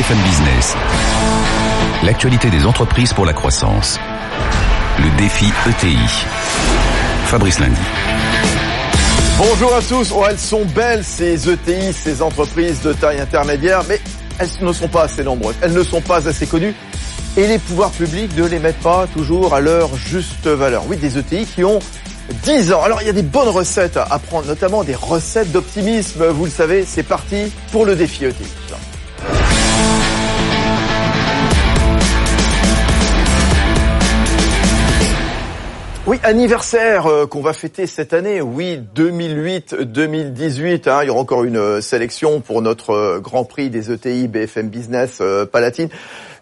BFM Business. L'actualité des entreprises pour la croissance. Le défi ETI. Fabrice Lundi. Bonjour à tous. Oh, elles sont belles ces ETI, ces entreprises de taille intermédiaire, mais elles ne sont pas assez nombreuses. Elles ne sont pas assez connues. Et les pouvoirs publics ne les mettent pas toujours à leur juste valeur. Oui, des ETI qui ont 10 ans. Alors il y a des bonnes recettes à prendre, notamment des recettes d'optimisme. Vous le savez, c'est parti pour le défi ETI. Oui, anniversaire euh, qu'on va fêter cette année. Oui, 2008-2018. Hein, il y aura encore une euh, sélection pour notre euh, Grand Prix des ETI BFM Business Palatine.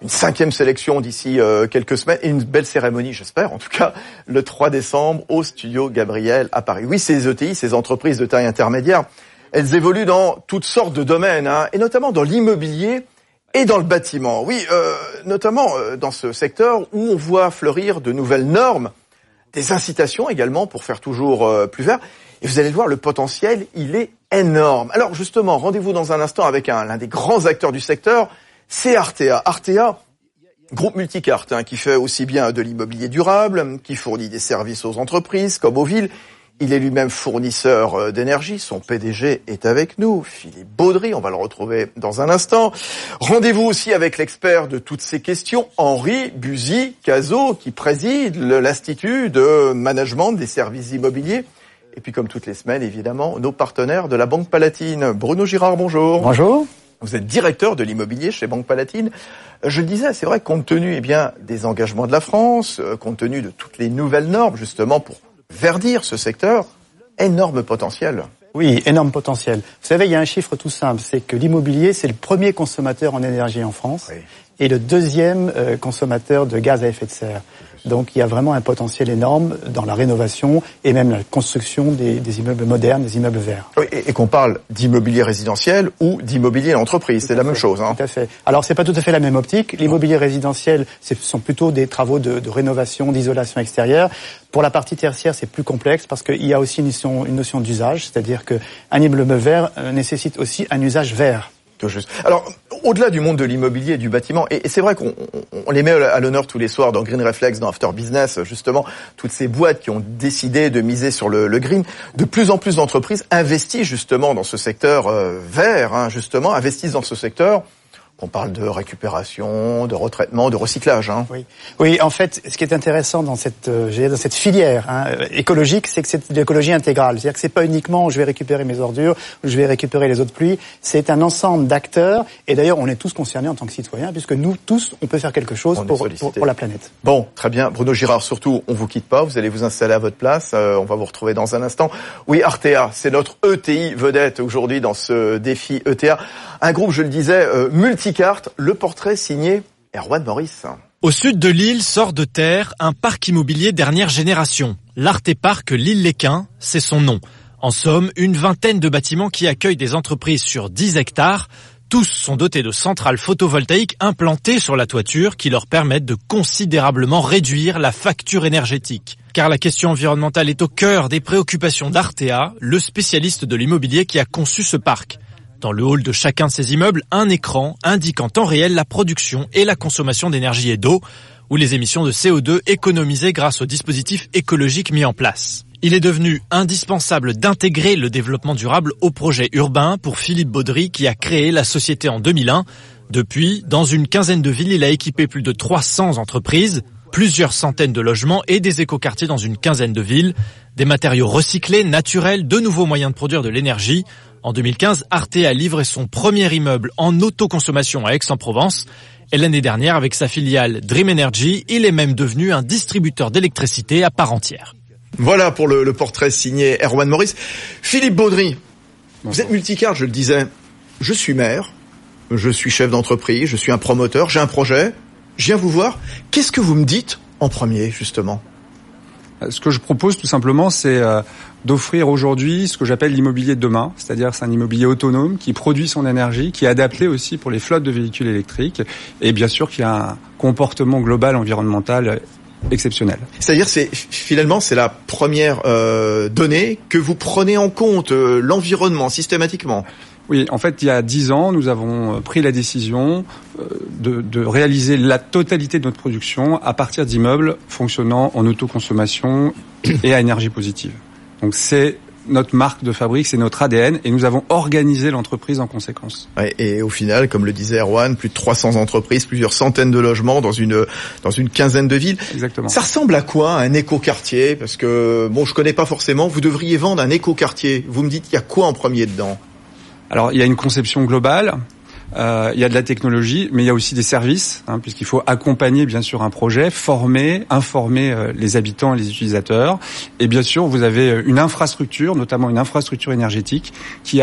Une cinquième sélection d'ici quelques semaines et une belle cérémonie, j'espère, en tout cas, le 3 décembre au studio Gabriel à Paris. Oui, ces ETI, ces entreprises de taille intermédiaire, elles évoluent dans toutes sortes de domaines, hein, et notamment dans l'immobilier et dans le bâtiment. Oui, notamment dans ce secteur où on voit fleurir de nouvelles normes des incitations également pour faire toujours euh, plus vert. Et vous allez le voir, le potentiel, il est énorme. Alors justement, rendez-vous dans un instant avec l'un des grands acteurs du secteur, c'est Artea. Artea, groupe multicarte, hein, qui fait aussi bien de l'immobilier durable, qui fournit des services aux entreprises comme aux villes, il est lui-même fournisseur euh, d'énergie. Son PDG est avec nous, Philippe Baudry. On va le retrouver dans un instant. Rendez-vous aussi avec l'expert de toutes ces questions, Henri Buzy Cazot, qui préside l'Institut de management des services immobiliers. Et puis, comme toutes les semaines, évidemment, nos partenaires de la Banque Palatine. Bruno Girard, bonjour. Bonjour. Vous êtes directeur de l'immobilier chez Banque Palatine. Je le disais, c'est vrai, compte tenu eh bien des engagements de la France, euh, compte tenu de toutes les nouvelles normes, justement pour verdir ce secteur, énorme potentiel. Oui, énorme potentiel. Vous savez, il y a un chiffre tout simple, c'est que l'immobilier, c'est le premier consommateur en énergie en France et le deuxième euh, consommateur de gaz à effet de serre. Donc il y a vraiment un potentiel énorme dans la rénovation et même la construction des, immeubles modernes, des immeubles verts. Oui, et, qu'on parle d'immobilier résidentiel ou d'immobilier entreprise, c'est la même chose. Hein. Tout à fait. Alors c'est pas tout à fait la même optique. L'immobilier résidentiel, ce sont plutôt des travaux de, de rénovation, d'isolation extérieure. Pour la partie tertiaire, c'est plus complexe parce qu'il y a aussi une notion, une notion d'usage, c'est-à-dire qu'un immeuble vert euh, nécessite aussi un usage vert. Alors, au-delà du monde de l'immobilier et du bâtiment, et, c'est vrai qu'on les met à l'honneur tous les soirs dans Green Reflex, dans After Business, justement, toutes ces boîtes qui ont décidé de miser sur le, green, de plus en plus d'entreprises investissent justement dans ce secteur euh, vert, hein, justement, investissent dans ce secteur on parle de récupération, de retraitement, de recyclage. Hein. Oui. oui, en fait, ce qui est intéressant dans cette, euh, dans cette filière hein, écologique, c'est que c'est de l'écologie intégrale. C'est-à-dire que c'est pas uniquement je vais récupérer mes ordures, je vais récupérer les eaux de pluie. C'est un ensemble d'acteurs. Et d'ailleurs, on est tous concernés en tant que citoyens, puisque nous tous, on peut faire quelque chose pour, pour, la planète. Bon, très bien. Bruno Girard, surtout, on vous quitte pas. Vous allez vous installer à votre place. Euh, on va vous retrouver dans un instant. Oui, Artea, c'est notre ETI vedette aujourd'hui dans ce défi ETA. Un groupe, je le disais, euh, multi le portrait signé Erwan Maurice. Au sud de l'île sort de terre un parc immobilier dernière génération. L'Arte-Parc L'Île-les-Quins, c'est son nom. En somme, une vingtaine de bâtiments qui accueillent des entreprises sur 10 hectares. Tous sont dotés de centrales photovoltaïques implantées sur la toiture qui leur permettent de considérablement réduire la facture énergétique. Car la question environnementale est au cœur des préoccupations d'Artea, le spécialiste de l'immobilier qui a conçu ce parc. Dans le hall de chacun de ces immeubles, un écran indiquant en temps réel la production et la consommation d'énergie et d'eau, ou les émissions de CO2 économisées grâce aux dispositifs écologiques mis en place. Il est devenu indispensable d'intégrer le développement durable au projet urbain pour Philippe Baudry qui a créé la société en 2001. Depuis, dans une quinzaine de villes, il a équipé plus de 300 entreprises, plusieurs centaines de logements et des écoquartiers dans une quinzaine de villes, des matériaux recyclés, naturels, de nouveaux moyens de produire de l'énergie, en 2015, Arte a livré son premier immeuble en autoconsommation à Aix-en-Provence. Et l'année dernière, avec sa filiale Dream Energy, il est même devenu un distributeur d'électricité à part entière. Voilà pour le, portrait signé Erwan Maurice. Philippe Baudry, vous êtes multicard, je le disais. Je suis maire, je suis chef d'entreprise, je suis un promoteur, j'ai un projet, je viens vous voir. Qu'est-ce que vous me dites en premier, justement? Ce que je propose tout simplement, c'est euh, d'offrir aujourd'hui ce que j'appelle l'immobilier de demain, c'est-à-dire c'est un immobilier autonome qui produit son énergie, qui est adapté aussi pour les flottes de véhicules électriques et bien sûr qui a un comportement global environnemental exceptionnel. C'est-à-dire c'est finalement c'est la première euh, donnée que vous prenez en compte euh, l'environnement systématiquement. Oui, en fait, il y a dix ans, nous avons euh, pris la décision de, de, réaliser la totalité de notre production à partir d'immeubles fonctionnant en autoconsommation et à énergie positive. Donc c'est notre marque de fabrique, c'est notre ADN, et nous avons organisé l'entreprise en conséquence. et au final, comme le disait Erwan, plus de 300 entreprises, plusieurs centaines de logements dans une dans une quinzaine de villes. Exactement. Ça ressemble à quoi un écoquartier? Parce que bon, je connais pas forcément. Vous devriez vendre un écoquartier. Vous me dites, il y a quoi en premier dedans? Alors, il y a une conception globale. Euh, il y a de la technologie, mais il y a aussi des services, hein, puisqu'il faut accompagner bien sûr un projet, former, informer euh, les habitants et les utilisateurs. Et bien sûr, vous avez euh, une infrastructure, notamment une infrastructure énergétique, qui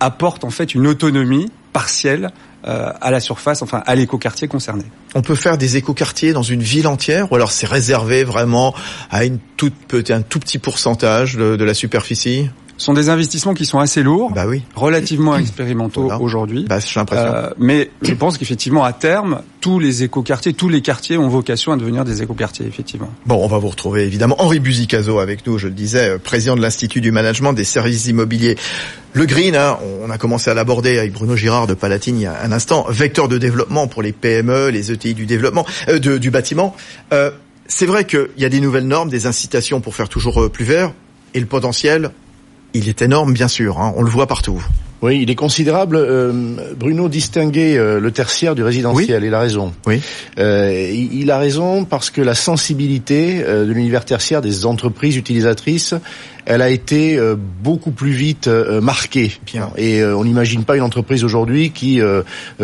apporte en fait une autonomie partielle à la surface, enfin à l'écoquartier concerné. On peut faire des écoquartiers dans une ville entière, ou alors c'est réservé vraiment à un tout petit pourcentage de la superficie? Sont des investissements qui sont assez lourds, bah oui. relativement expérimentaux aujourd'hui. Bah. Euh, mais je pense qu'effectivement, à terme, tous les écoquartiers, tous les quartiers ont vocation à devenir des écoquartiers, effectivement. Bon, on va vous retrouver évidemment Henri Buzicazo avec nous, je le disais, euh, président de l'Institut du management des services immobiliers. Le green, hein, on a commencé à l'aborder avec Bruno Girard de Palatine il y a un instant, vecteur de développement pour les PME, les ETI du développement, euh, de, du bâtiment. Euh, c'est vrai qu'il y a des nouvelles normes, des incitations pour faire toujours euh, plus vert, et le potentiel il est énorme, bien sûr. Hein, on le voit partout. Oui, il est considérable. Euh, Bruno distinguait euh, le tertiaire du résidentiel. Il a raison. Oui. Euh, il, a raison parce que la sensibilité de l'univers tertiaire des entreprises utilisatrices elle a été euh, beaucoup plus vite euh, marquée. Bien. Et euh, on n'imagine pas une entreprise aujourd'hui qui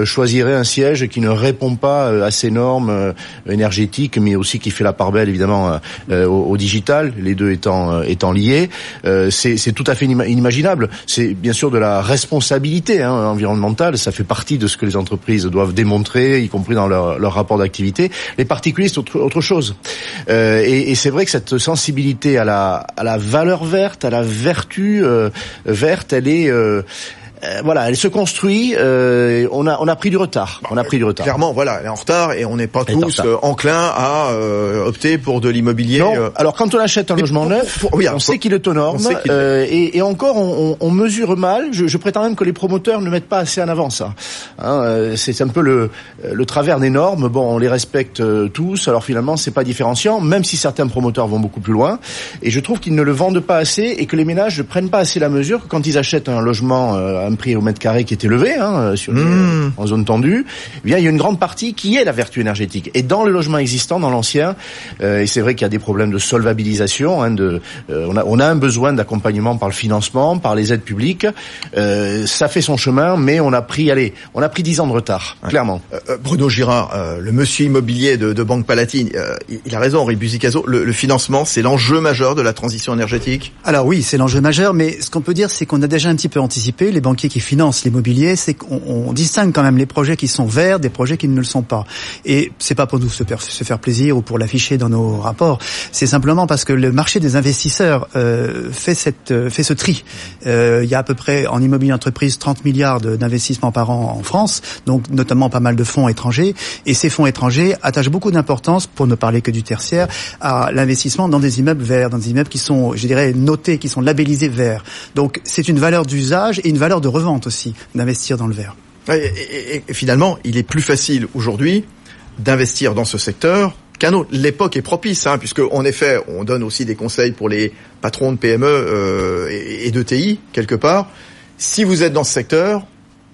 choisirait un siège qui ne répond pas à ces normes énergétiques, mais aussi qui fait la part belle évidemment au, digital, les deux étant étant liés. C'est tout à fait inimaginable. C'est bien sûr de la responsabilité hein, environnementale. Ça fait partie de ce que les entreprises doivent démontrer, y compris dans leur, leur rapport d'activité. Les particuliers, c'est autre, autre, chose. et, et c'est vrai que cette sensibilité à la, à la valeur verte, à la vertu euh, verte, elle est euh, voilà, elle se construit. Euh, on a on a pris du retard. On a pris du retard. Clairement, voilà, elle est en retard et on n'est pas tous euh, enclins à euh, opter pour de l'immobilier. Non. Alors quand on achète un logement neuf, oui, on, sait qu'il est aux normes. et, et, encore, on, on, mesure mal. Je, je, prétends même que les promoteurs ne mettent pas assez en avant ça. Hein, c'est un peu le le travers des normes. Bon, on les respecte tous. Alors finalement, c'est pas différenciant, même si certains promoteurs vont beaucoup plus loin. Et je trouve qu'ils ne le vendent pas assez et que les ménages ne prennent pas assez la mesure quand ils achètent un logement un prix au mètre carré qui est élevé hein, sur mmh. en zone tendue, eh bien il y a une grande partie qui est la vertu énergétique. Et dans le logement existant, dans l'ancien, euh, et c'est vrai qu'il y a des problèmes de solvabilisation, hein, de, euh, on, a, on a un besoin d'accompagnement par le financement, par les aides publiques. Euh, ça fait son chemin, mais on a pris, allez, on a pris dix ans de retard, clairement. Bruno Girard, le monsieur immobilier de, de Banque Palatine, il a raison, Henri Buzicazo, le, le financement, c'est l'enjeu majeur de la transition énergétique? Alors oui, c'est l'enjeu majeur, mais ce qu'on peut dire, c'est qu'on a déjà un petit peu anticipé. Les banquiers qui financent l'immobilier, c'est qu'on distingue quand même les projets qui sont verts des projets qui ne le sont pas. Et c'est pas pour nous se, faire plaisir ou pour l'afficher dans nos rapports. C'est simplement parce que le marché des investisseurs euh, fait cette euh, fait ce tri. Euh, il y a à peu près en immobilier entreprise 30 milliards d'investissements par an en France, donc notamment pas mal de fonds étrangers. Et ces fonds étrangers attachent beaucoup d'importance, pour ne parler que du tertiaire, à l'investissement dans des immeubles verts, dans des immeubles qui sont, je dirais, notés, qui sont labellisés verts. Donc c'est une valeur d'usage et une valeur de revente aussi d'investir dans le verre. Et, finalement, il est plus facile aujourd'hui d'investir dans ce secteur qu'un autre. L'époque est propice, hein, puisque en effet, on donne aussi des conseils pour les patrons de PME euh, et, et de TI quelque part. Si vous êtes dans ce secteur,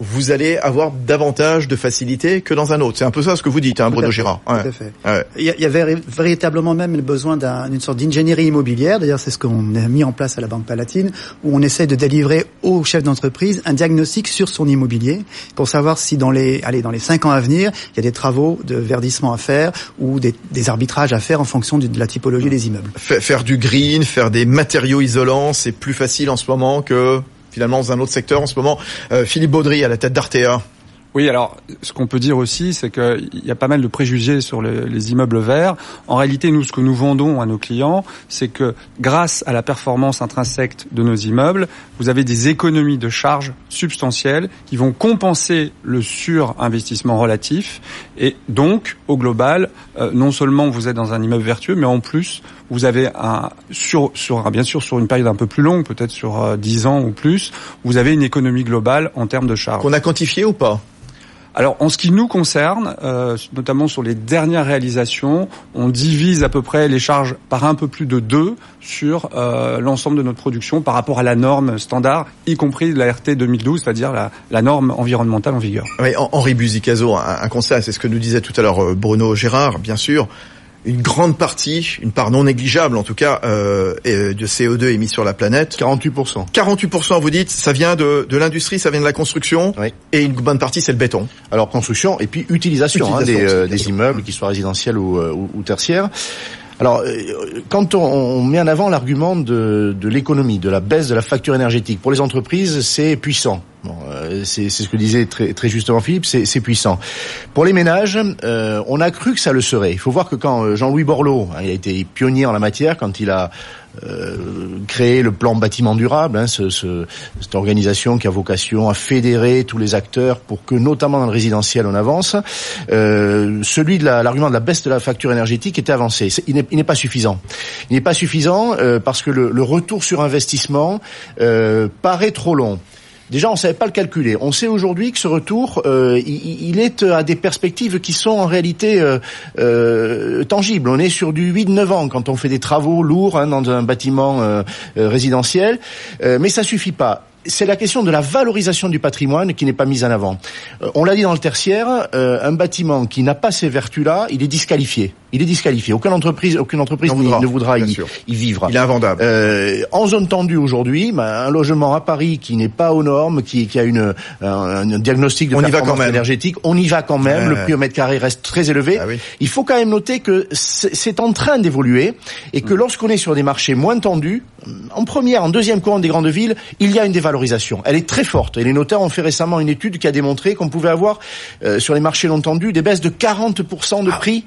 vous allez avoir davantage de facilité que dans un autre. C'est un peu ça ce que vous dites, hein, Bruno Girard. Tout à fait. Il, y avait véritablement même le besoin d'une sorte d'ingénierie immobilière. D'ailleurs, c'est ce qu'on a mis en place à la Banque Palatine, où on essaie de délivrer au chef d'entreprise un diagnostic sur son immobilier pour savoir si dans les, allez, dans les cinq ans à venir, il y a des travaux de verdissement à faire ou des, des arbitrages à faire en fonction de, la typologie des immeubles. Faire du green, faire des matériaux isolants, c'est plus facile en ce moment que finalement dans un autre secteur en ce moment. Euh, Philippe Baudry à la tête d'Artea. Oui, alors ce qu'on peut dire aussi, c'est qu'il y a pas mal de préjugés sur les, les, immeubles verts. En réalité, nous, ce que nous vendons à nos clients, c'est que grâce à la performance intrinsèque de nos immeubles, vous avez des économies de charges substantielles qui vont compenser le surinvestissement relatif. Et donc, au global, euh, non seulement vous êtes dans un immeuble vertueux, mais en plus, vous avez un sur, sur bien sûr sur une période un peu plus longue, peut-être sur 10 euh, ans ou plus, vous avez une économie globale en termes de charges. Qu'on a quantifié ou pas? Alors en ce qui nous concerne, euh, notamment sur les dernières réalisations, on divise à peu près les charges par un peu plus de deux sur euh, l'ensemble de notre production par rapport à la norme standard, y compris la RT 2012, c'est-à-dire la, la, norme environnementale en vigueur. Oui, Henri Buzicazo, un, un conseil, c'est ce que nous disait tout à l'heure euh, Bruno Gérard, bien sûr une grande partie, une part non négligeable en tout cas, euh, de CO2 émis sur la planète. 48%. 48%, vous dites, ça vient de, de l'industrie, ça vient de la construction, oui. et une bonne partie c'est le béton. Alors construction et puis utilisation, hein, des, euh, des, immeubles, qu'ils soient résidentiels ou, euh, ou, ou tertiaires. Alors, euh, quand on, met en avant l'argument de, de l'économie, de la baisse de la facture énergétique, pour les entreprises, c'est puissant. Euh, c'est ce que disait très, justement Philippe, c'est puissant. Pour les ménages, euh, on a cru que ça le serait. Il faut voir que quand Jean-Louis Borloo, hein, a été pionnier en la matière, quand il a euh, créé le plan bâtiment durable, hein, ce, ce, cette organisation qui a vocation à fédérer tous les acteurs pour que, notamment dans le résidentiel, on avance. Euh, celui de l'argument de la baisse de la facture énergétique était avancé. Il n'est pas suffisant. Il n'est pas suffisant euh, parce que le, retour sur investissement euh, paraît trop long. Déjà, on ne savait pas le calculer. On sait aujourd'hui que ce retour, euh, il, est à des perspectives qui sont en réalité euh, euh, tangibles. On est sur du 8-9 ans quand on fait des travaux lourds hein, dans un bâtiment euh, euh, résidentiel, euh, mais ça suffit pas c'est la question de la valorisation du patrimoine qui n'est pas mise en avant. Euh, on l'a dit dans le tertiaire, euh, un bâtiment qui n'a pas ces vertus-là, il est disqualifié. Il est disqualifié. Aucune entreprise, aucune entreprise voudra, ne voudra y, y, vivre. Il est invendable. Euh, en zone tendue aujourd'hui, bah, un logement à Paris qui n'est pas aux normes, qui, qui a une, un, un, diagnostic de on performance énergétique, on y va quand même. Le prix au mètre carré reste très élevé. Ah oui. Il faut quand même noter que c'est en train d'évoluer et que mmh. lorsqu'on est sur des marchés moins tendus, en première, en deuxième courant des grandes villes, il y a une dévalorisation. Elle est très forte. Et les notaires ont fait récemment une étude qui a démontré qu'on pouvait avoir euh, sur les marchés non tendus des baisses de 40% de ah. prix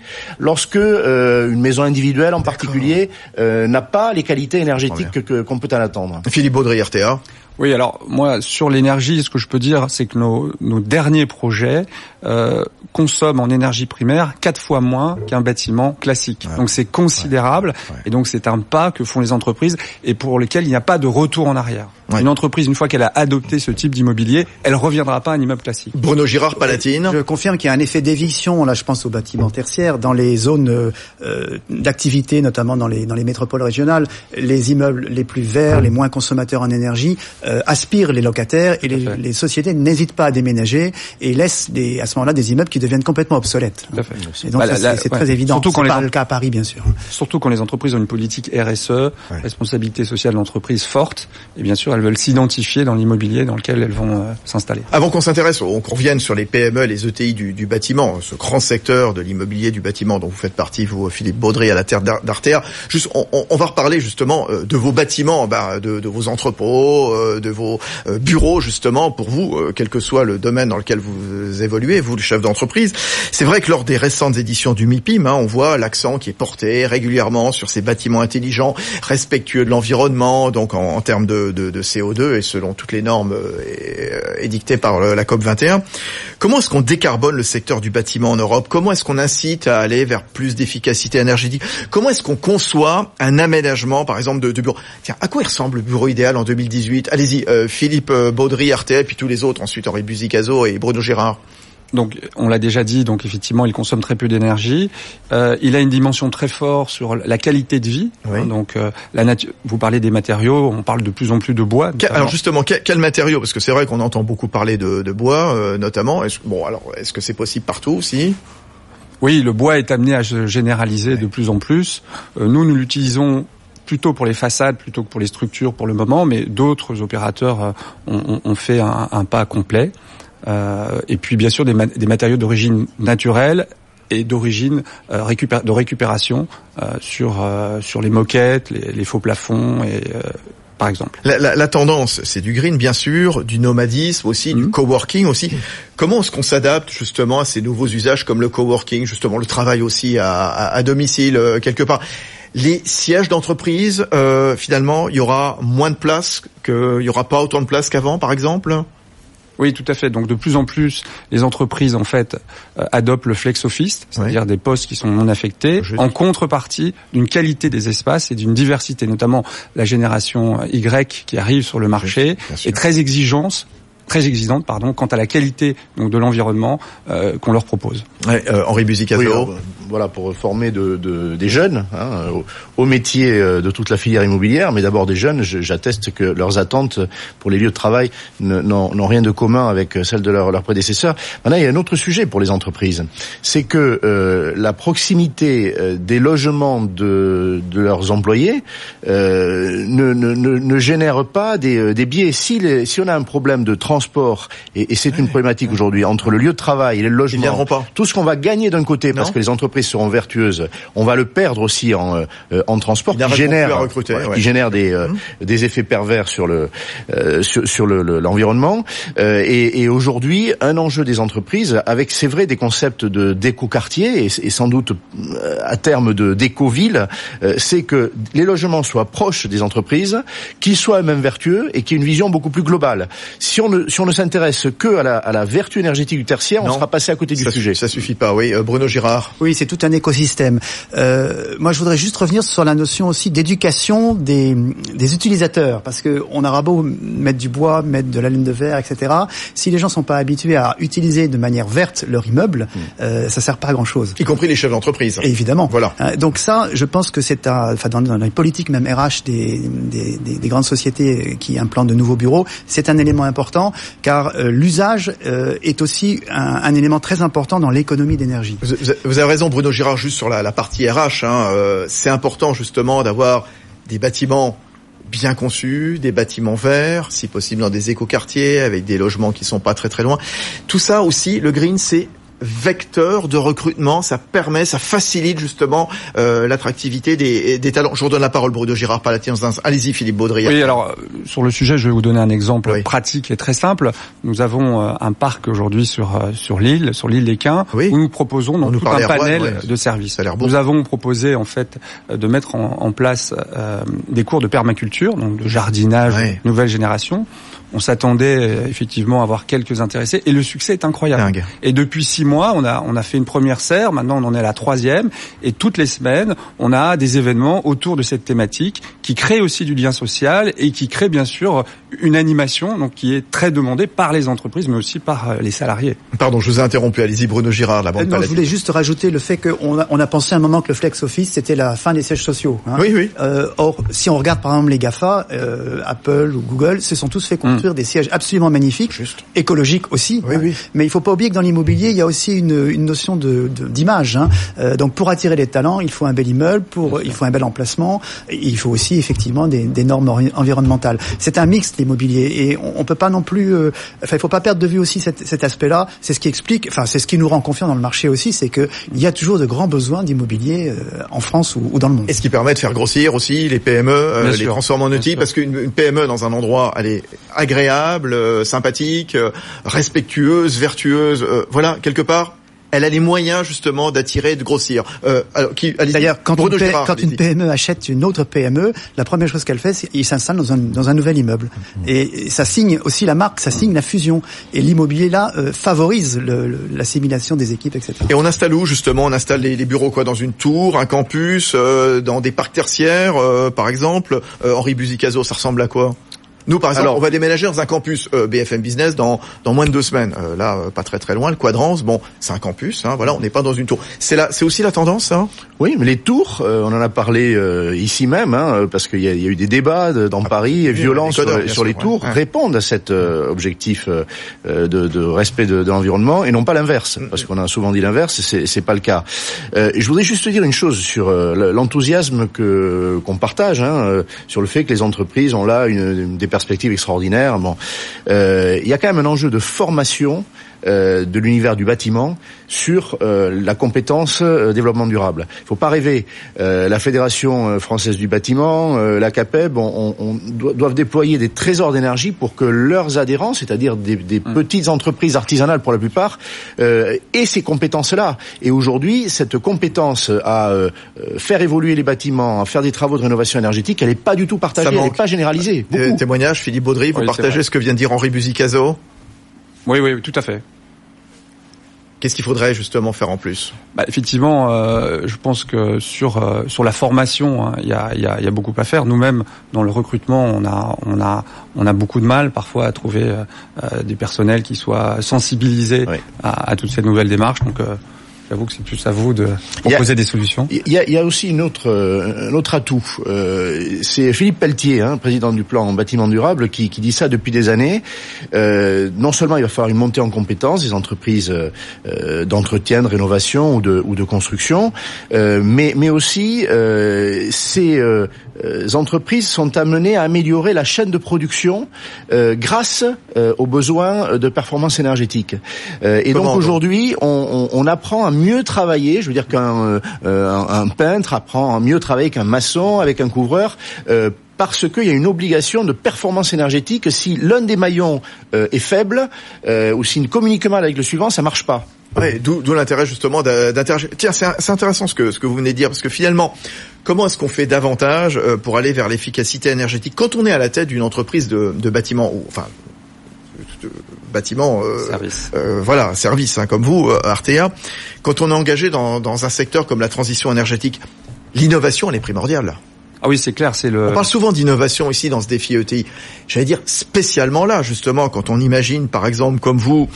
lorsque euh, une maison individuelle en particulier euh, n'a pas les qualités énergétiques qu'on que, peut en attendre. Philippe Baudry, RTA. Oui, alors moi sur l'énergie, ce que je peux dire, c'est que nos, nos, derniers projets euh, consomment en énergie primaire quatre fois moins qu'un bâtiment classique. Ouais. Donc c'est considérable, ouais. Ouais. et donc c'est un pas que font les entreprises et pour lequel il n'y a pas de retour en arrière. Une entreprise, une fois qu'elle a adopté ce type d'immobilier, elle reviendra pas à un immeuble classique. Bruno Girard, Palatine. Je confirme qu'il y a un effet d'éviction. Là, je pense aux bâtiments tertiaires dans les zones euh, d'activité, notamment dans les dans les métropoles régionales. Les immeubles les plus verts, les moins consommateurs en énergie euh, aspirent les locataires et les, les sociétés n'hésitent pas à déménager et laissent des, à ce moment-là des immeubles qui deviennent complètement obsolètes. Et donc bah, c'est très évident. Surtout quand pas les... le cas à Paris, bien sûr. Surtout quand les entreprises ont une politique RSE, ouais. responsabilité sociale d'entreprise forte, et bien sûr elles veulent s'identifier dans l'immobilier dans lequel elles vont euh, s'installer. Avant qu'on s'intéresse, qu'on revienne sur les PME, les ETI du, bâtiment, ce grand secteur de l'immobilier du bâtiment dont vous faites partie, vous Philippe Baudry à la terre d'Artère. Juste, on, on, on, va reparler justement euh, de vos bâtiments, bah, de, vos entrepôts, euh, de vos bureaux justement pour vous, quel que soit le domaine dans lequel vous évoluez, vous le chef d'entreprise. C'est vrai que lors des récentes éditions du MIPIM, hein, on voit l'accent qui est porté régulièrement sur ces bâtiments intelligents, respectueux de l'environnement, donc en, termes de CO2 et selon toutes les normes euh, édictées par la COP 21. Comment est-ce qu'on décarbone le secteur du bâtiment en Europe? Comment est-ce qu'on incite à aller vers plus d'efficacité énergétique? Comment est-ce qu'on conçoit un aménagement, par exemple, de, de bureau Tiens, à quoi ressemble le bureau idéal en 2018 Allez-y, euh, Philippe Baudry, RTL, puis tous les autres, ensuite Henri Buzicazo et Bruno Gérard. Donc, on l'a déjà dit, donc effectivement, il consomme très peu d'énergie. Euh, il a une dimension très forte sur la qualité de vie. Oui. Hein, donc, euh, la nature. Vous parlez des matériaux. On parle de plus en plus de bois. Alors justement, quel, quel matériau Parce que c'est vrai qu'on entend beaucoup parler de, de bois, euh, notamment. Est bon, alors, est-ce que c'est possible partout aussi? Oui, le bois est amené à se généraliser de plus en plus. Euh, nous, nous l'utilisons plutôt pour les façades plutôt que pour les structures pour le moment, mais d'autres opérateurs euh, ont, ont, fait un, un pas complet. Euh, et puis bien sûr des, ma des matériaux d'origine naturelle et d'origine euh, récupé de récupération euh, sur sur les moquettes, les, les, faux plafonds et par exemple. La, tendance, c'est du green, bien sûr, du nomadisme aussi, du mhm. coworking aussi. Comment est-ce qu'on s'adapte justement à ces nouveaux usages comme le coworking, justement le travail aussi à, domicile euh, quelque part? Les sièges d'entreprise, euh, finalement, il y aura moins de place, qu'il y aura pas autant de place qu'avant, par exemple? Oui, tout à fait. Donc de plus en plus, les entreprises en fait euh, adoptent le flex office, c'est-à-dire des postes qui sont non affectés, en contrepartie d'une qualité des espaces et d'une diversité, notamment la génération Y qui arrive sur le marché est très exigeante très exigeante pardon quant à la qualité donc de l'environnement euh, qu'on leur propose. Ouais, euh, Henri Buzicazo. Oui, voilà pour former de, de des jeunes hein, au, au, métier euh, de toute la filière immobilière, mais d'abord des jeunes. J'atteste que leurs attentes pour les lieux de travail n'ont rien de commun avec celles de leurs prédécesseurs. Maintenant, il y a un autre sujet pour les entreprises, c'est que euh, la proximité euh, des logements de, de leurs employés euh, ne, ne, ne, génère pas des, des biais. Si, les, si on a un problème de transport, et, et c'est une problématique aujourd'hui entre le lieu de travail et le logement, tout ce qu'on va gagner d'un côté parce que les entreprises seront vertueuses, on va le perdre aussi en, euh, en transport, qui génère, recruter, qui génère des, euh, mmh. des effets pervers sur le euh, sur, sur l'environnement. Le, et, et aujourd'hui, un enjeu des entreprises, avec c'est vrai des concepts de d'éco-quartier et, et, sans doute à terme de d'éco-ville, c'est que les logements soient proches des entreprises, qu'ils soient eux-mêmes vertueux et qu'il y ait une vision beaucoup plus globale. Si on ne si on ne s'intéresse que à la, à la vertu énergétique du tertiaire, on sera passé à côté du sujet. Ça suffit pas, oui. Bruno Girard. Oui, c'est tout un écosystème. Euh, moi, je voudrais juste revenir sur la notion aussi d'éducation des, des utilisateurs, parce que on aura beau mettre du bois, mettre de la laine de verre, etc. Si les gens sont pas habitués à utiliser de manière verte leur immeuble, mm. euh, ça sert pas à grand chose. Y compris les chefs d'entreprise. Évidemment. Voilà. Euh, donc ça, je pense que c'est enfin dans, dans, les politiques même RH des, des, des, des, grandes sociétés qui implantent de nouveaux bureaux, c'est un élément important, car euh, l'usage euh, est aussi un, un, élément très important dans l'économie d'énergie. Vous, vous avez raison. Bruno Girard, juste sur la, partie RH, hein, euh, c'est important justement d'avoir des bâtiments bien conçus, des bâtiments verts, si possible dans des écoquartiers, avec des logements qui sont pas très très loin. Tout ça aussi, le green, c'est vecteur de recrutement, ça permet, ça facilite justement euh, l'attractivité des, des, talents. Je vous redonne la parole, Bruno Girard Palatien. Allez-y, Philippe Baudry. Oui, alors euh, sur le sujet, je vais vous donner un exemple pratique et très simple. Nous avons euh, un parc aujourd'hui sur euh, sur l'île, sur l'île des Quins, où nous proposons donc, tout un panel de services. Nous avons proposé en fait de mettre en, en place des cours de permaculture, donc de jardinage nouvelle génération. On s'attendait effectivement à avoir quelques intéressés et le succès est incroyable. Et depuis six mois, on a on a fait une première serre. Maintenant, on en est à la troisième. Et toutes les semaines, on a des événements autour de cette thématique qui créent aussi du lien social et qui créent bien sûr une animation donc qui est très demandée par les entreprises, mais aussi par euh, les salariés. Pardon, je vous ai interrompu. Allez-y, Bruno Girard, la banque. Euh, non, je voulais juste rajouter le fait qu'on a, on a pensé un moment que le flex office c'était la fin des sièges sociaux. Hein. Oui, oui. Euh, or, si on regarde par exemple les Gafa, euh, Apple ou Google, se sont tous fait construire mm. des sièges absolument magnifiques, Juste. écologiques aussi. Oui, hein. oui. Mais il faut pas oublier que dans l'immobilier, il y a aussi une, une notion de d'image. Hein. Euh, donc pour attirer les talents, il faut un bel immeuble, pour il faut un bel emplacement, il faut aussi effectivement des, des normes environnementales. C'est un mix l'immobilier et on, on, peut pas non plus. Euh, enfin, il faut pas perdre de vue aussi cet, cet aspect-là. C'est ce qui explique. Enfin, c'est ce qui nous rend confiants dans le marché aussi, c'est que il y a toujours de grands besoins d'immobilier euh, en France ou, ou, dans le monde. Et ce qui permet de faire grossir aussi les PME, euh, les transformer en outils, parce qu'une PME dans un endroit, elle est agréable, sympathique, respectueuse, vertueuse. voilà, quelque part, elle a les moyens justement d'attirer, de grossir. Euh, D'ailleurs, quand, une, quand une PME achète une autre PME, la première chose qu'elle fait, c'est qu'elle s'installe dans un, dans un nouvel immeuble. Mmh. Et, ça signe aussi la marque, ça signe la fusion. Et l'immobilier là euh, favorise l'assimilation des équipes, etc. Et on installe où justement? On installe les, les, bureaux quoi? Dans une tour, un campus, euh, dans des parcs tertiaires, euh, par exemple? Euh, Henri Buzicazo, ça ressemble à quoi? Nous, par exemple, on va déménager dans un campus euh, BFM Business dans dans moins de deux semaines. Euh, là, euh, pas très très loin, le Quadrance. Bon, c'est un campus. Hein, voilà, on n'est pas dans une tour. C'est là, c'est aussi la tendance, hein? Oui, mais les tours, on en a parlé ici même, hein, parce qu'il y, y, a eu des débats dans ah, Paris, violents sur, sur, les tours, répondent à cet objectif de, de, respect de, de l'environnement et non pas l'inverse, mm, parce qu'on a souvent dit l'inverse, c'est c'est pas le cas. je voudrais juste dire une chose sur l'enthousiasme que qu'on partage, hein, sur le fait que les entreprises ont là une, des perspectives extraordinaires. Bon, il y a quand même un enjeu de formation euh, de l'univers du bâtiment sur euh, la compétence euh, développement durable. Il ne faut pas rêver. la Fédération française du bâtiment, la CAPEB, on, on, doivent déployer des trésors d'énergie pour que leurs adhérents, c'est-à-dire des, des mmh. petites entreprises artisanales pour la plupart, aient ces compétences-là. Et aujourd'hui, cette compétence à faire évoluer les bâtiments, à faire des travaux de rénovation énergétique, elle n'est pas du tout partagée, elle n'est pas généralisée. Témoignage, Philippe Baudry, vous partagez ce que vient de dire Henri Buzicazo? Oui, oui, tout à fait. Qu'est-ce qu'il faudrait justement faire en plus? Bah, Effectivement, euh, je pense que sur euh, sur la formation, hein, il y, a, y, a, y, a, beaucoup à faire. Nous-mêmes, dans le recrutement, on a on a on a beaucoup de mal parfois à trouver euh, des personnels qui soient sensibilisés à, à, toutes ces nouvelles démarches. Donc J'avoue que c'est plus à vous de proposer des solutions. Il y a, y a aussi une autre, euh, un autre atout. Euh, c'est Philippe Pelletier, hein, président du plan bâtiment durable, qui, qui dit ça depuis des années. Euh, non seulement il va falloir une montée en compétences des entreprises euh, d'entretien, de rénovation ou de, ou de construction, euh, mais, mais aussi euh, ces entreprises sont amenées à améliorer la chaîne de production grâce aux besoins de performance énergétique. et donc aujourd'hui, on, on, on apprend à mieux travailler. Je veux dire qu'un euh, un, peintre apprend à mieux travailler qu'un maçon avec un couvreur. Euh, parce qu'il y a une obligation de performance énergétique. Si l'un des maillons euh, est faible ou s'il ne communique mal avec le suivant, ça marche pas. Ouais, d'où l'intérêt justement d'interagir. Tiens, c'est intéressant ce que ce que vous venez de dire parce que finalement, comment est-ce qu'on fait davantage pour aller vers l'efficacité énergétique quand on est à la tête d'une entreprise de, de bâtiment ou enfin bâtiment, euh, service. Euh, voilà, service, hein, comme vous, euh, Artea. Quand on est engagé dans, dans un secteur comme la transition énergétique, l'innovation, elle est primordiale. Ah oui, c'est clair, c'est le. On parle souvent d'innovation ici dans ce défi ETI. J'allais dire spécialement là, justement, quand on imagine, par exemple, comme vous,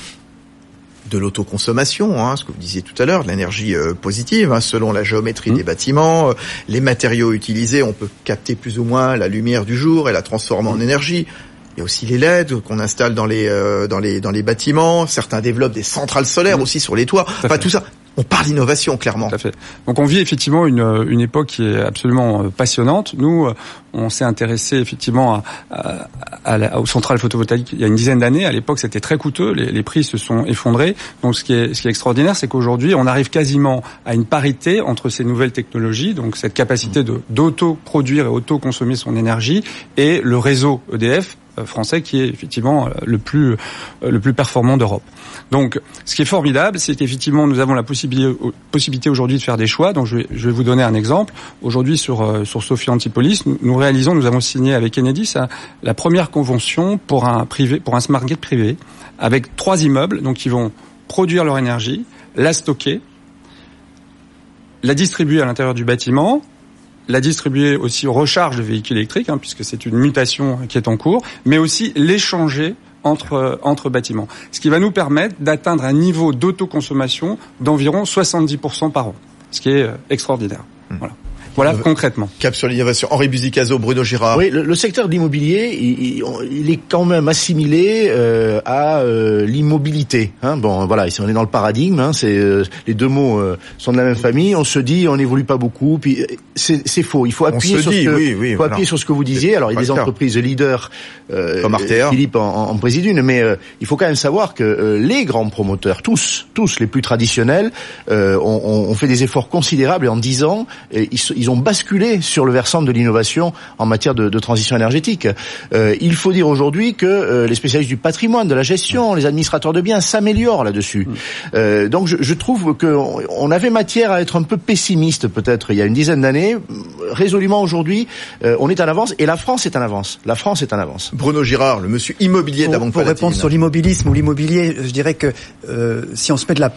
de l'autoconsommation, hein, ce que vous disiez tout à l'heure, de l'énergie euh, positive, hein, selon la géométrie des mmh. bâtiments, les matériaux utilisés, on peut capter plus ou moins la lumière du jour et la transformer en mmh. énergie. Il y a aussi les LED qu'on installe dans les euh, dans les dans les bâtiments. Certains développent des centrales solaires mmh. aussi sur les toits. Enfin tout ça. On parle d'innovation clairement. Tout à fait. Donc on vit effectivement une, une époque qui est absolument euh, passionnante. Nous, euh, on s'est intéressé effectivement à, à, aux centrales photovoltaïques il y a une dizaine d'années. À l'époque, c'était très coûteux. Les, prix se sont effondrés. Donc ce qui est, ce qui est extraordinaire, c'est qu'aujourd'hui, on arrive quasiment à une parité entre ces nouvelles technologies, donc cette capacité de d'auto-produire et auto-consommer son énergie, et le réseau EDF euh, français qui est effectivement euh, le plus euh, le plus performant d'Europe. Donc, ce qui est formidable, c'est qu'effectivement nous avons la possibilité aujourd'hui de faire des choix. Donc, je vais, vous donner un exemple. Aujourd'hui, sur sur Sophie Antipolis, nous, réalisons, nous avons signé avec Enedis la première convention pour un privé, pour un smart grid privé, avec trois immeubles, donc qui vont produire leur énergie, la stocker, la distribuer à l'intérieur du bâtiment la distribuer aussi aux recharges de véhicules électriques, hein, puisque c'est une mutation qui est en cours, mais aussi l'échanger entre, entre bâtiments. Ce qui va nous permettre d'atteindre un niveau d'autoconsommation d'environ 70% par an, ce qui est euh, extraordinaire. Hmm. Voilà. Voilà euh, concrètement. Cap sur l'innovation. Henri Buzicazo, Bruno Girard. Oui, le, secteur de l'immobilier, il, est quand même assimilé euh, à euh, l'immobilité. Hein. Bon, voilà, ici on est dans le paradigme. Hein, c'est les deux mots sont de la même famille. On se dit, on n'évolue pas beaucoup. Puis c'est faux. Il faut appuyer sur ce que, oui, oui, faut appuyer sur ce que vous disiez. Alors il y a des entreprises leaders, comme Artea. Philippe en, en préside une, mais il faut quand même savoir que les grands promoteurs, tous, tous les plus traditionnels, ont, ont, fait des efforts considérables et en dix ans, ils, ils ont basculé sur le versant de l'innovation en matière de, de transition énergétique. Euh, il faut dire aujourd'hui que euh, les spécialistes du patrimoine, de la gestion, les administrateurs de biens s'améliorent là-dessus. Mm. Euh, donc je, je trouve qu'on on avait matière à être un peu pessimiste peut-être il y a une dizaine d'années. Résolument aujourd'hui, euh, on est en avance et la France est en avance. La France est en avance. Bruno Girard, le monsieur immobilier de la Banque Pour répondre sur l'immobilisme ou l'immobilier, je dirais que euh, si on se met de la,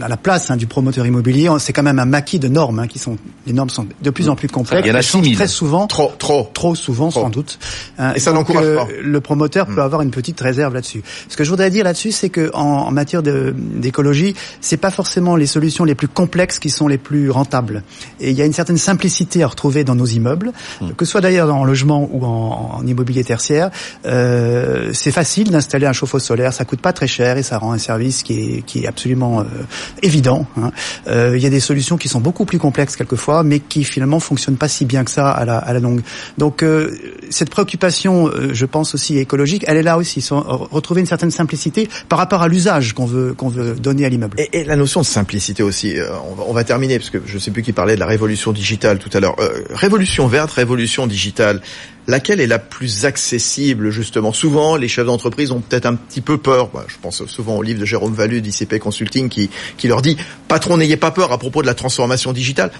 à la place hein, du promoteur immobilier, c'est quand même un maquis de normes hein, qui sont les normes sont de plus en plus complexes. Il y en a Très souvent. Trop, trop. Trop souvent, sans doute. Hein, et ça n'encourage euh, pas. Le promoteur peut hmm. avoir une petite réserve là-dessus. Ce que je voudrais dire là-dessus, c'est que en, en matière d'écologie, c'est pas forcément les solutions les plus complexes qui sont les plus rentables. Et il y a une certaine simplicité à retrouver dans nos immeubles, hmm. que ce soit d'ailleurs en logement ou en, en immobilier tertiaire. Euh, c'est facile d'installer un chauffe-eau solaire, ça coûte pas très cher et ça rend un service qui est, qui est absolument euh, évident. Hein. Euh, il y a des solutions qui sont beaucoup plus complexes quelquefois, mais qui finalement fonctionnent pas si bien que ça à la, à la longue. Donc euh, cette préoccupation, euh, je pense aussi écologique, elle est là aussi, retrouver une certaine simplicité par rapport à l'usage qu'on veut qu'on veut donner à l'immeuble. Et, et, la notion de simplicité aussi. on, va, on, va, terminer parce que je sais plus qui parlait de la révolution digitale tout à l'heure. révolution verte, révolution digitale laquelle est la plus accessible justement? Souvent, les chefs d'entreprise ont peut-être un petit peu peur. je pense souvent au livre de Jérôme Valu d'ICP Consulting qui, qui leur dit « Patron, n'ayez pas peur à propos de la transformation digitale ».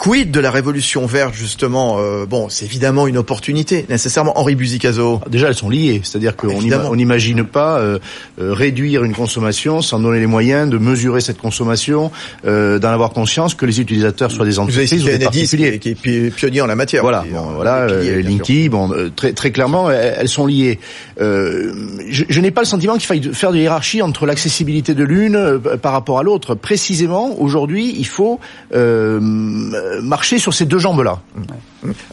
Quid de la révolution verte justement euh, Bon, c'est évidemment une opportunité, nécessairement. Henri Buzicazo. Déjà, elles sont liées, c'est-à-dire qu'on on n'imagine pas euh, euh, réduire une consommation sans donner les moyens de mesurer cette consommation, euh, d'en avoir conscience, que les utilisateurs soient des entreprises ou des particuliers. Qui est pionnier en la matière. Voilà, bon, voilà, Linky, bon, très, très clairement, elles, sont liées. je, je n'ai pas le sentiment qu'il faille faire de hiérarchie entre l'accessibilité de l'une par rapport à l'autre. Précisément, aujourd'hui, il faut euh, marcher sur ces deux jambes-là.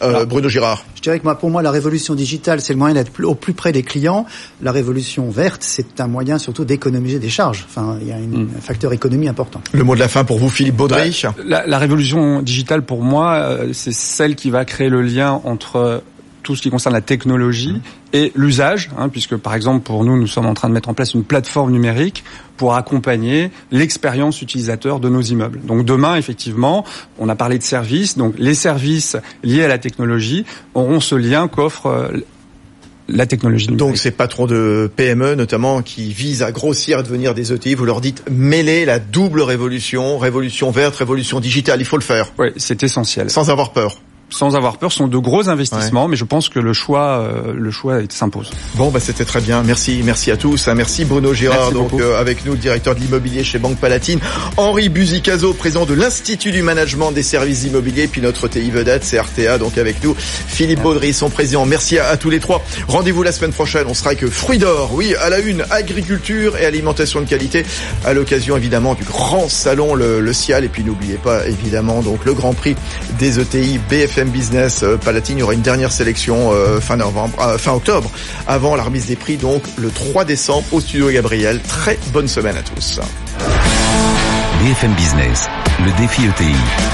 Euh, Bruno Girard. Je dirais que moi, pour moi, la révolution digitale, c'est le moyen d'être au plus près des clients. La révolution verte, c'est un moyen surtout d'économiser des charges. Enfin, il y a mm. un facteur économie important. Le mot de la fin pour vous, Philippe Baudry. Bah, la, la, révolution digitale, pour moi, euh, c'est celle qui va créer le lien entre tout ce qui concerne la technologie et l'usage, hein, puisque par exemple pour nous, nous sommes en train de mettre en place une plateforme numérique pour accompagner l'expérience utilisateur de nos immeubles. Donc demain, effectivement, on a parlé de services, donc les services liés à la technologie auront ce lien qu'offre euh, la technologie. Donc ces patrons de PME notamment qui visent à grossir et devenir des ETI, vous leur dites mêlez la double révolution, révolution verte, révolution digitale, il faut le faire. Oui, c'est essentiel. Sans avoir peur sans avoir peur, sont de gros investissements, mais je pense que le choix, euh, le choix s'impose. Bon, bah c'était très bien. Merci, merci à tous. Hein. Merci Bruno Girard, donc euh, avec nous, directeur de l'immobilier chez Banque Palatine. Henri Buzicazo, président de l'Institut du management des services immobiliers, puis notre TI vedette, c'est RTA, donc avec nous. Philippe Baudry, son président. Merci à, tous les trois. Rendez-vous la semaine prochaine. On sera avec Fruits d'or, oui, à la une, agriculture et alimentation de qualité, à l'occasion évidemment du grand salon le, le Cial. Et puis n'oubliez pas évidemment donc le Grand Prix des ETI BFM Business euh, Palatine. Il y aura une dernière sélection euh, fin euh, fin octobre, avant la remise des prix, donc le 3 décembre au studio Gabriel. Très bonne semaine à tous. BFM Business, le défi ETI.